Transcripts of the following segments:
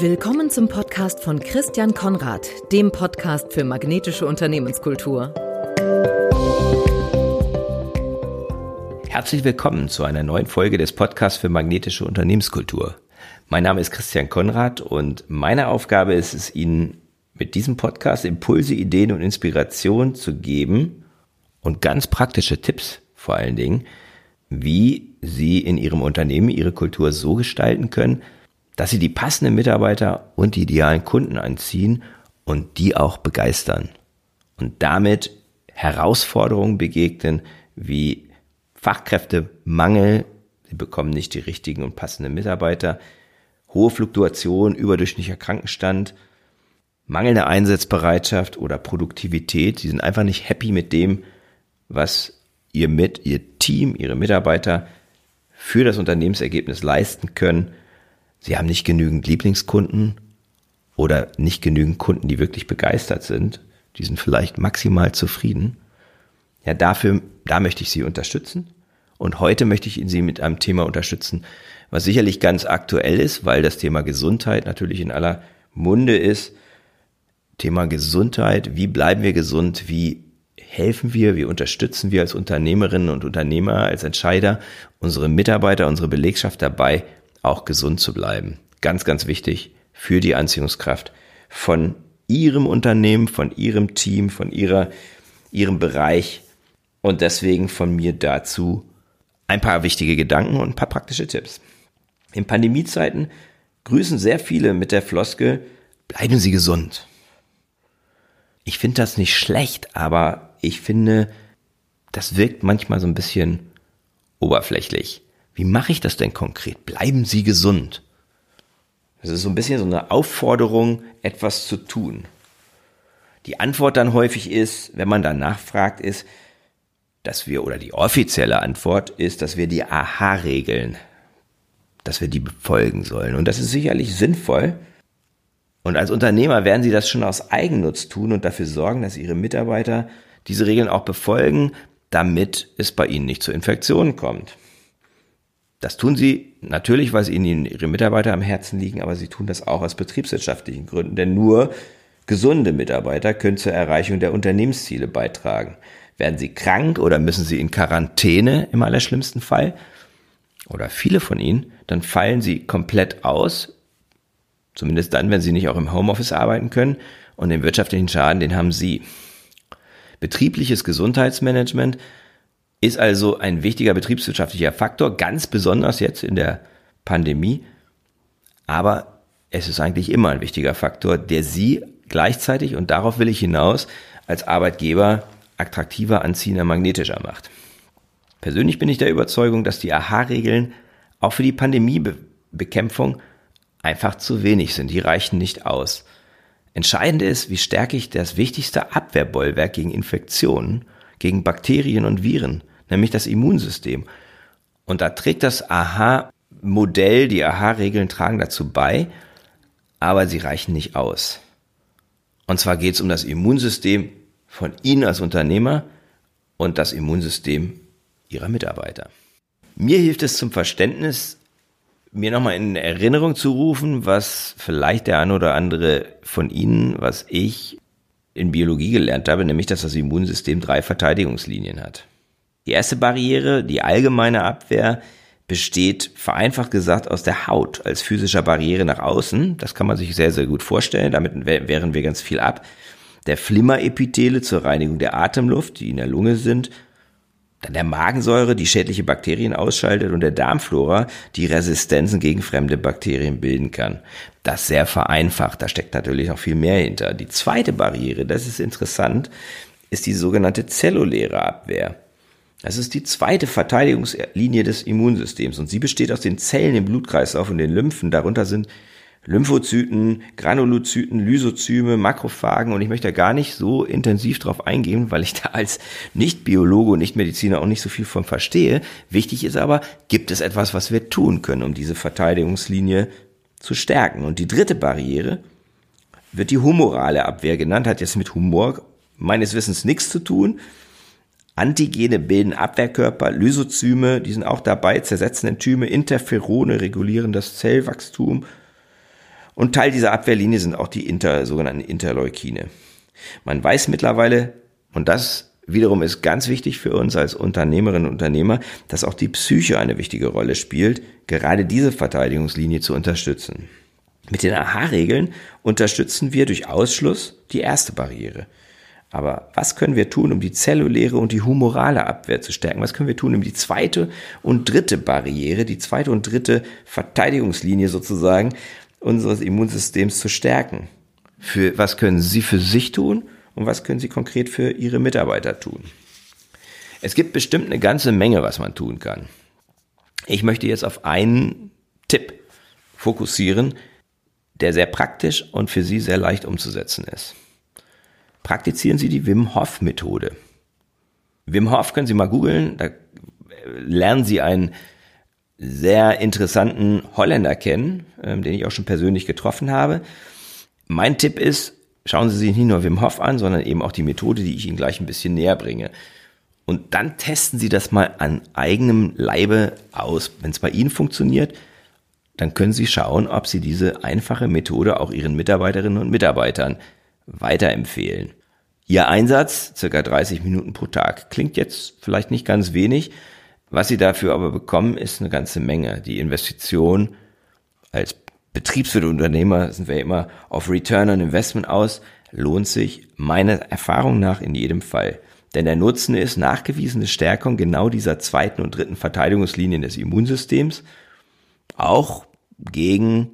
Willkommen zum Podcast von Christian Konrad, dem Podcast für magnetische Unternehmenskultur. Herzlich willkommen zu einer neuen Folge des Podcasts für magnetische Unternehmenskultur. Mein Name ist Christian Konrad und meine Aufgabe ist es, Ihnen mit diesem Podcast Impulse, Ideen und Inspiration zu geben und ganz praktische Tipps vor allen Dingen, wie Sie in Ihrem Unternehmen Ihre Kultur so gestalten können, dass sie die passenden Mitarbeiter und die idealen Kunden anziehen und die auch begeistern und damit Herausforderungen begegnen wie Fachkräftemangel, sie bekommen nicht die richtigen und passenden Mitarbeiter, hohe Fluktuation, überdurchschnittlicher Krankenstand, mangelnde Einsatzbereitschaft oder Produktivität, sie sind einfach nicht happy mit dem, was ihr mit, ihr Team, ihre Mitarbeiter für das Unternehmensergebnis leisten können Sie haben nicht genügend Lieblingskunden oder nicht genügend Kunden, die wirklich begeistert sind. Die sind vielleicht maximal zufrieden. Ja, dafür, da möchte ich Sie unterstützen. Und heute möchte ich Sie mit einem Thema unterstützen, was sicherlich ganz aktuell ist, weil das Thema Gesundheit natürlich in aller Munde ist. Thema Gesundheit, wie bleiben wir gesund, wie helfen wir, wie unterstützen wir als Unternehmerinnen und Unternehmer, als Entscheider unsere Mitarbeiter, unsere Belegschaft dabei, auch gesund zu bleiben. Ganz, ganz wichtig für die Anziehungskraft von Ihrem Unternehmen, von Ihrem Team, von Ihrer, Ihrem Bereich. Und deswegen von mir dazu ein paar wichtige Gedanken und ein paar praktische Tipps. In Pandemiezeiten grüßen sehr viele mit der Floskel, bleiben Sie gesund. Ich finde das nicht schlecht, aber ich finde, das wirkt manchmal so ein bisschen oberflächlich. Wie mache ich das denn konkret? Bleiben Sie gesund. Das ist so ein bisschen so eine Aufforderung, etwas zu tun. Die Antwort dann häufig ist, wenn man dann nachfragt, ist, dass wir, oder die offizielle Antwort ist, dass wir die Aha-Regeln, dass wir die befolgen sollen. Und das ist sicherlich sinnvoll. Und als Unternehmer werden Sie das schon aus Eigennutz tun und dafür sorgen, dass Ihre Mitarbeiter diese Regeln auch befolgen, damit es bei Ihnen nicht zu Infektionen kommt. Das tun sie natürlich, weil sie ihnen ihre Mitarbeiter am Herzen liegen, aber sie tun das auch aus betriebswirtschaftlichen Gründen, denn nur gesunde Mitarbeiter können zur Erreichung der Unternehmensziele beitragen. Werden sie krank oder müssen sie in Quarantäne im allerschlimmsten Fall, oder viele von ihnen, dann fallen sie komplett aus, zumindest dann, wenn sie nicht auch im Homeoffice arbeiten können, und den wirtschaftlichen Schaden, den haben sie. Betriebliches Gesundheitsmanagement ist also ein wichtiger betriebswirtschaftlicher Faktor, ganz besonders jetzt in der Pandemie. Aber es ist eigentlich immer ein wichtiger Faktor, der Sie gleichzeitig, und darauf will ich hinaus, als Arbeitgeber attraktiver, anziehender, magnetischer macht. Persönlich bin ich der Überzeugung, dass die AHA-Regeln auch für die Pandemiebekämpfung einfach zu wenig sind. Die reichen nicht aus. Entscheidend ist, wie stärke ich das wichtigste Abwehrbollwerk gegen Infektionen, gegen Bakterien und Viren, nämlich das Immunsystem. Und da trägt das AHA-Modell, die AHA-Regeln tragen dazu bei, aber sie reichen nicht aus. Und zwar geht es um das Immunsystem von Ihnen als Unternehmer und das Immunsystem Ihrer Mitarbeiter. Mir hilft es zum Verständnis, mir nochmal in Erinnerung zu rufen, was vielleicht der ein oder andere von Ihnen, was ich in Biologie gelernt habe, nämlich dass das Immunsystem drei Verteidigungslinien hat. Die erste Barriere, die allgemeine Abwehr, besteht vereinfacht gesagt aus der Haut als physischer Barriere nach außen. Das kann man sich sehr, sehr gut vorstellen. Damit wehren wir ganz viel ab. Der Flimmerepithele zur Reinigung der Atemluft, die in der Lunge sind. Dann der Magensäure, die schädliche Bakterien ausschaltet und der Darmflora, die Resistenzen gegen fremde Bakterien bilden kann. Das sehr vereinfacht. Da steckt natürlich noch viel mehr hinter. Die zweite Barriere, das ist interessant, ist die sogenannte zelluläre Abwehr. Das ist die zweite Verteidigungslinie des Immunsystems und sie besteht aus den Zellen im Blutkreislauf und den Lymphen. Darunter sind Lymphozyten, Granulozyten, Lysozyme, Makrophagen und ich möchte da gar nicht so intensiv drauf eingehen, weil ich da als Nicht-Biologe und Nicht-Mediziner auch nicht so viel von verstehe. Wichtig ist aber, gibt es etwas, was wir tun können, um diese Verteidigungslinie zu stärken? Und die dritte Barriere wird die humorale Abwehr genannt, hat jetzt mit Humor meines Wissens nichts zu tun, Antigene bilden Abwehrkörper, Lysozyme, die sind auch dabei, zersetzen Enzyme, Interferone regulieren das Zellwachstum. Und Teil dieser Abwehrlinie sind auch die inter, sogenannten Interleukine. Man weiß mittlerweile, und das wiederum ist ganz wichtig für uns als Unternehmerinnen und Unternehmer, dass auch die Psyche eine wichtige Rolle spielt, gerade diese Verteidigungslinie zu unterstützen. Mit den AHA-Regeln unterstützen wir durch Ausschluss die erste Barriere. Aber was können wir tun, um die zelluläre und die humorale Abwehr zu stärken? Was können wir tun, um die zweite und dritte Barriere, die zweite und dritte Verteidigungslinie sozusagen unseres Immunsystems zu stärken? Für was können Sie für sich tun und was können Sie konkret für Ihre Mitarbeiter tun? Es gibt bestimmt eine ganze Menge, was man tun kann. Ich möchte jetzt auf einen Tipp fokussieren, der sehr praktisch und für Sie sehr leicht umzusetzen ist praktizieren Sie die Wim Hof Methode. Wim Hof können Sie mal googeln, da lernen Sie einen sehr interessanten Holländer kennen, ähm, den ich auch schon persönlich getroffen habe. Mein Tipp ist, schauen Sie sich nicht nur Wim Hof an, sondern eben auch die Methode, die ich Ihnen gleich ein bisschen näher bringe. Und dann testen Sie das mal an eigenem Leibe aus. Wenn es bei Ihnen funktioniert, dann können Sie schauen, ob Sie diese einfache Methode auch Ihren Mitarbeiterinnen und Mitarbeitern weiterempfehlen. Ihr Einsatz, circa 30 Minuten pro Tag. Klingt jetzt vielleicht nicht ganz wenig. Was Sie dafür aber bekommen, ist eine ganze Menge. Die Investition als Betriebswirt Unternehmer sind wir immer auf Return on Investment aus, lohnt sich meiner Erfahrung nach in jedem Fall. Denn der Nutzen ist nachgewiesene Stärkung genau dieser zweiten und dritten Verteidigungslinien des Immunsystems, auch gegen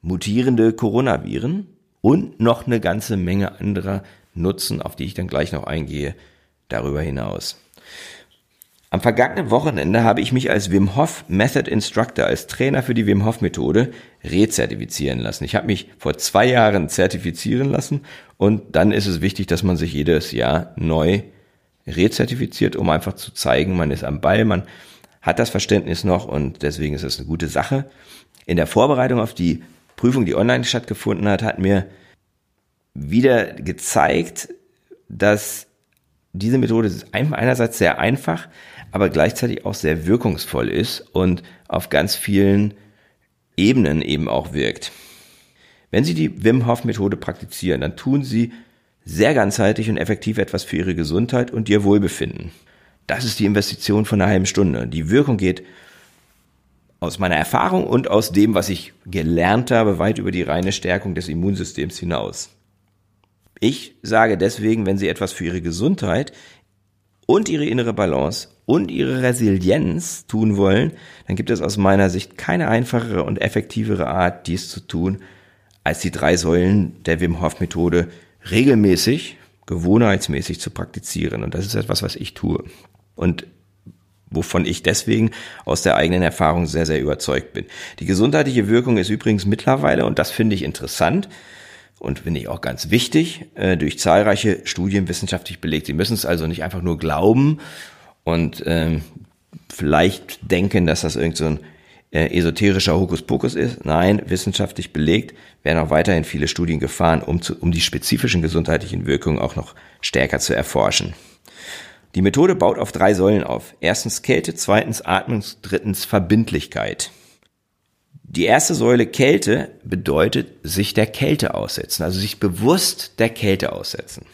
mutierende Coronaviren und noch eine ganze Menge anderer Nutzen, auf die ich dann gleich noch eingehe, darüber hinaus. Am vergangenen Wochenende habe ich mich als Wim Hof Method Instructor, als Trainer für die Wim Hof Methode, rezertifizieren lassen. Ich habe mich vor zwei Jahren zertifizieren lassen und dann ist es wichtig, dass man sich jedes Jahr neu rezertifiziert, um einfach zu zeigen, man ist am Ball, man hat das Verständnis noch und deswegen ist es eine gute Sache. In der Vorbereitung auf die Prüfung, die online stattgefunden hat, hat mir wieder gezeigt, dass diese Methode einerseits sehr einfach, aber gleichzeitig auch sehr wirkungsvoll ist und auf ganz vielen Ebenen eben auch wirkt. Wenn Sie die Wim Hof Methode praktizieren, dann tun Sie sehr ganzheitlich und effektiv etwas für Ihre Gesundheit und Ihr Wohlbefinden. Das ist die Investition von einer halben Stunde. Die Wirkung geht aus meiner Erfahrung und aus dem, was ich gelernt habe, weit über die reine Stärkung des Immunsystems hinaus. Ich sage deswegen, wenn Sie etwas für Ihre Gesundheit und Ihre innere Balance und Ihre Resilienz tun wollen, dann gibt es aus meiner Sicht keine einfachere und effektivere Art, dies zu tun, als die drei Säulen der Wim Hof Methode regelmäßig, gewohnheitsmäßig zu praktizieren. Und das ist etwas, was ich tue. Und wovon ich deswegen aus der eigenen Erfahrung sehr, sehr überzeugt bin. Die gesundheitliche Wirkung ist übrigens mittlerweile, und das finde ich interessant, und finde ich auch ganz wichtig, äh, durch zahlreiche Studien wissenschaftlich belegt. Sie müssen es also nicht einfach nur glauben und ähm, vielleicht denken, dass das irgend so ein äh, esoterischer Hokuspokus ist. Nein, wissenschaftlich belegt, werden auch weiterhin viele Studien gefahren, um, zu, um die spezifischen gesundheitlichen Wirkungen auch noch stärker zu erforschen. Die Methode baut auf drei Säulen auf. Erstens Kälte, zweitens Atmung, drittens Verbindlichkeit. Die erste Säule Kälte bedeutet sich der Kälte aussetzen, also sich bewusst der Kälte aussetzen.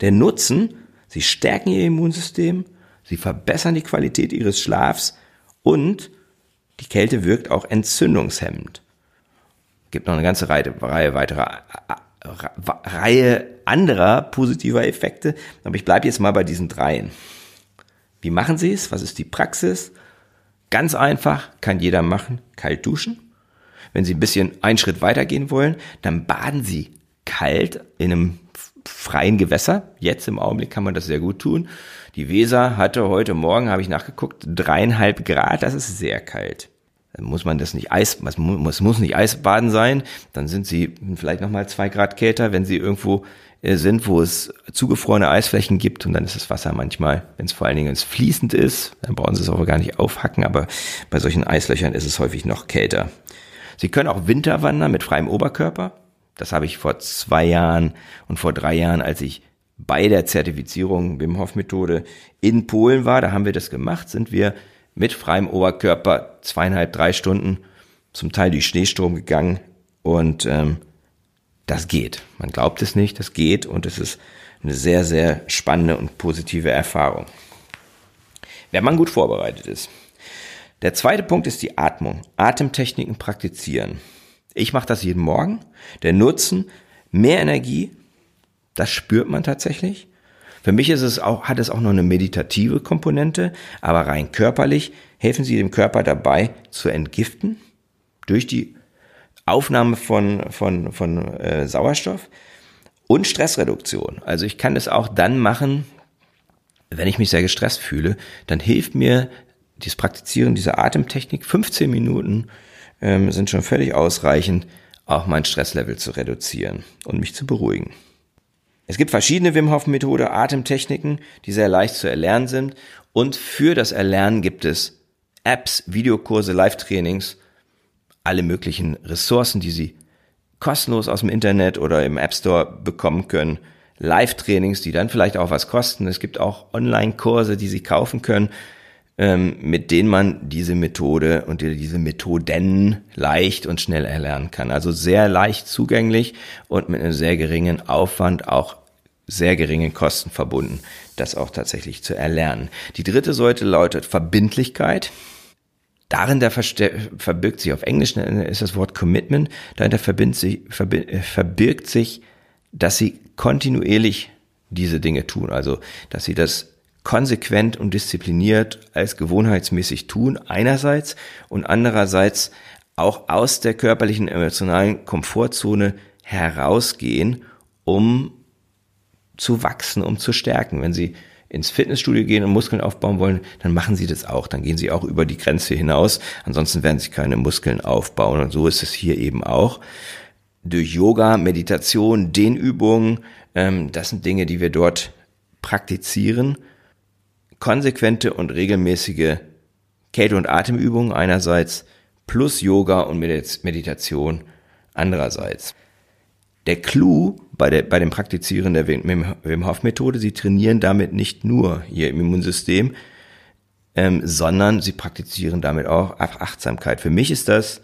Der Nutzen, sie stärken ihr Immunsystem, sie verbessern die Qualität ihres Schlafs und die Kälte wirkt auch entzündungshemmend. Gibt noch eine ganze Reihe, Reihe weiterer Reihe anderer positiver Effekte, aber ich bleibe jetzt mal bei diesen dreien. Wie machen Sie es? Was ist die Praxis? Ganz einfach, kann jeder machen, kalt duschen. Wenn Sie ein bisschen einen Schritt weitergehen wollen, dann baden Sie kalt in einem freien Gewässer. Jetzt im Augenblick kann man das sehr gut tun. Die Weser hatte heute Morgen, habe ich nachgeguckt, dreieinhalb Grad. Das ist sehr kalt. Dann muss man das nicht Eis, es muss, nicht Eisbaden sein. Dann sind Sie vielleicht nochmal zwei Grad kälter, wenn Sie irgendwo sind, wo es zugefrorene Eisflächen gibt und dann ist das Wasser manchmal, wenn es vor allen Dingen fließend ist, dann brauchen Sie es auch gar nicht aufhacken, aber bei solchen Eislöchern ist es häufig noch kälter. Sie können auch Winterwandern mit freiem Oberkörper. Das habe ich vor zwei Jahren und vor drei Jahren, als ich bei der Zertifizierung Wim Hof Methode in Polen war, da haben wir das gemacht, sind wir mit freiem Oberkörper zweieinhalb, drei Stunden zum Teil durch Schneesturm gegangen Und ähm, das geht. Man glaubt es nicht, das geht und es ist eine sehr, sehr spannende und positive Erfahrung. Wenn man gut vorbereitet ist. Der zweite Punkt ist die Atmung. Atemtechniken praktizieren. Ich mache das jeden Morgen. Der Nutzen, mehr Energie, das spürt man tatsächlich. Für mich ist es auch, hat es auch noch eine meditative Komponente, aber rein körperlich helfen sie dem Körper dabei zu entgiften durch die Aufnahme von, von, von äh, Sauerstoff und Stressreduktion. Also ich kann das auch dann machen, wenn ich mich sehr gestresst fühle, dann hilft mir das Praktizieren dieser Atemtechnik 15 Minuten ähm, sind schon völlig ausreichend, auch mein Stresslevel zu reduzieren und mich zu beruhigen. Es gibt verschiedene Wim Hof Methode, Atemtechniken, die sehr leicht zu erlernen sind und für das Erlernen gibt es Apps, Videokurse, Live-Trainings, alle möglichen Ressourcen, die Sie kostenlos aus dem Internet oder im App Store bekommen können. Live-Trainings, die dann vielleicht auch was kosten. Es gibt auch Online-Kurse, die Sie kaufen können ähm, mit denen man diese Methode und diese Methoden leicht und schnell erlernen kann. Also sehr leicht zugänglich und mit einem sehr geringen Aufwand, auch sehr geringen Kosten verbunden, das auch tatsächlich zu erlernen. Die dritte Säule lautet Verbindlichkeit. Darin der verbirgt sich auf Englisch ist das Wort Commitment. Dahinter sich, verbirgt sich, dass sie kontinuierlich diese Dinge tun. Also, dass sie das konsequent und diszipliniert als gewohnheitsmäßig tun, einerseits und andererseits auch aus der körperlichen emotionalen Komfortzone herausgehen, um zu wachsen, um zu stärken. Wenn Sie ins Fitnessstudio gehen und Muskeln aufbauen wollen, dann machen Sie das auch. Dann gehen Sie auch über die Grenze hinaus. Ansonsten werden Sie keine Muskeln aufbauen. Und so ist es hier eben auch. Durch Yoga, Meditation, Dehnübungen, ähm, das sind Dinge, die wir dort praktizieren konsequente und regelmäßige Kälte- und Atemübungen einerseits plus Yoga und Meditation andererseits. Der Clou bei, der, bei dem Praktizieren der Wim Hof Methode, sie trainieren damit nicht nur ihr Immunsystem, ähm, sondern sie praktizieren damit auch Achtsamkeit. Für mich ist das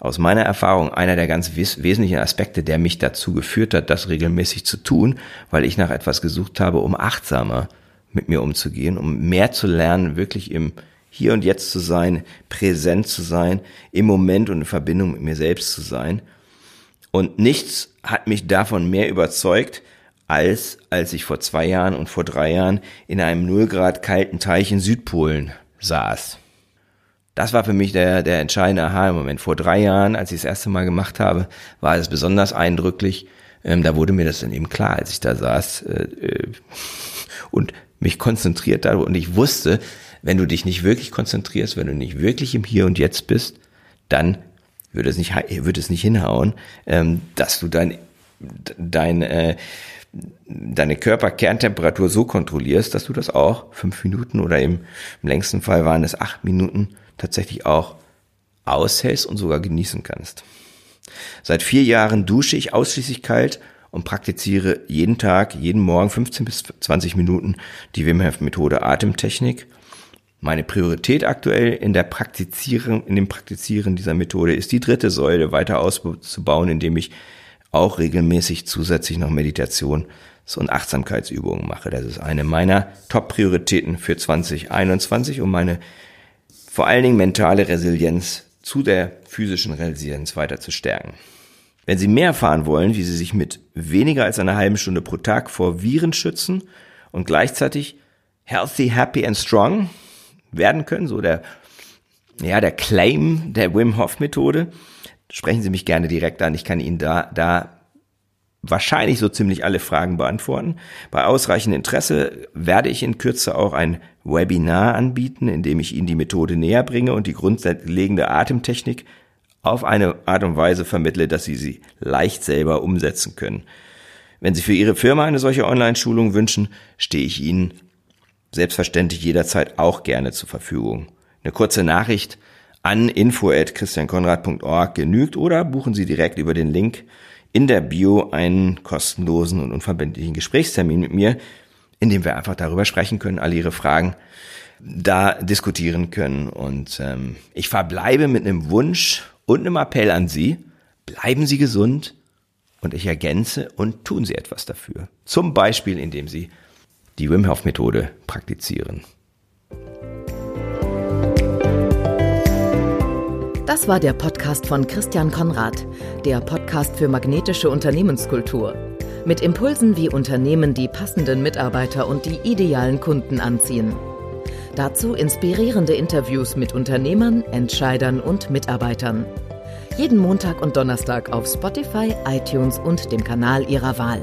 aus meiner Erfahrung einer der ganz wes wesentlichen Aspekte, der mich dazu geführt hat, das regelmäßig zu tun, weil ich nach etwas gesucht habe, um achtsamer mit mir umzugehen, um mehr zu lernen, wirklich im Hier und Jetzt zu sein, präsent zu sein, im Moment und in Verbindung mit mir selbst zu sein. Und nichts hat mich davon mehr überzeugt, als als ich vor zwei Jahren und vor drei Jahren in einem null Grad kalten Teich in Südpolen saß. Das war für mich der, der entscheidende Aha-Moment. Vor drei Jahren, als ich das erste Mal gemacht habe, war es besonders eindrücklich. Ähm, da wurde mir das dann eben klar, als ich da saß äh, äh und mich konzentriert da und ich wusste, wenn du dich nicht wirklich konzentrierst, wenn du nicht wirklich im Hier und Jetzt bist, dann würde es nicht, würde es nicht hinhauen, ähm, dass du dein, dein, äh, deine Körperkerntemperatur so kontrollierst, dass du das auch fünf Minuten oder im, im längsten Fall waren es acht Minuten tatsächlich auch aushältst und sogar genießen kannst. Seit vier Jahren dusche ich ausschließlich kalt und praktiziere jeden Tag, jeden Morgen 15 bis 20 Minuten die Wim Hof Methode Atemtechnik. Meine Priorität aktuell in der Praktizieren, in dem Praktizieren dieser Methode ist die dritte Säule weiter auszubauen, indem ich auch regelmäßig zusätzlich noch Meditation und Achtsamkeitsübungen mache. Das ist eine meiner Top-Prioritäten für 2021, um meine vor allen Dingen mentale Resilienz zu der physischen Resilienz weiter zu stärken. Wenn Sie mehr erfahren wollen, wie Sie sich mit weniger als einer halben Stunde pro Tag vor Viren schützen und gleichzeitig healthy, happy and strong werden können, so der, ja, der Claim der Wim Hof Methode, sprechen Sie mich gerne direkt an. Ich kann Ihnen da, da wahrscheinlich so ziemlich alle Fragen beantworten. Bei ausreichendem Interesse werde ich in Kürze auch ein Webinar anbieten, in dem ich Ihnen die Methode näher bringe und die grundlegende Atemtechnik auf eine Art und Weise vermittle, dass Sie sie leicht selber umsetzen können. Wenn Sie für Ihre Firma eine solche Online-Schulung wünschen, stehe ich Ihnen selbstverständlich jederzeit auch gerne zur Verfügung. Eine kurze Nachricht an info@christiankonrad.org genügt oder buchen Sie direkt über den Link in der Bio einen kostenlosen und unverbindlichen Gesprächstermin mit mir, in dem wir einfach darüber sprechen können, alle Ihre Fragen da diskutieren können. Und ähm, ich verbleibe mit einem Wunsch und einem Appell an Sie. bleiben Sie gesund und ich ergänze und tun Sie etwas dafür. Zum Beispiel, indem Sie die Wim Hof Methode praktizieren. Das war der Podcast von Christian Konrad, der Podcast für magnetische Unternehmenskultur. Mit Impulsen, wie Unternehmen die passenden Mitarbeiter und die idealen Kunden anziehen. Dazu inspirierende Interviews mit Unternehmern, Entscheidern und Mitarbeitern. Jeden Montag und Donnerstag auf Spotify, iTunes und dem Kanal Ihrer Wahl.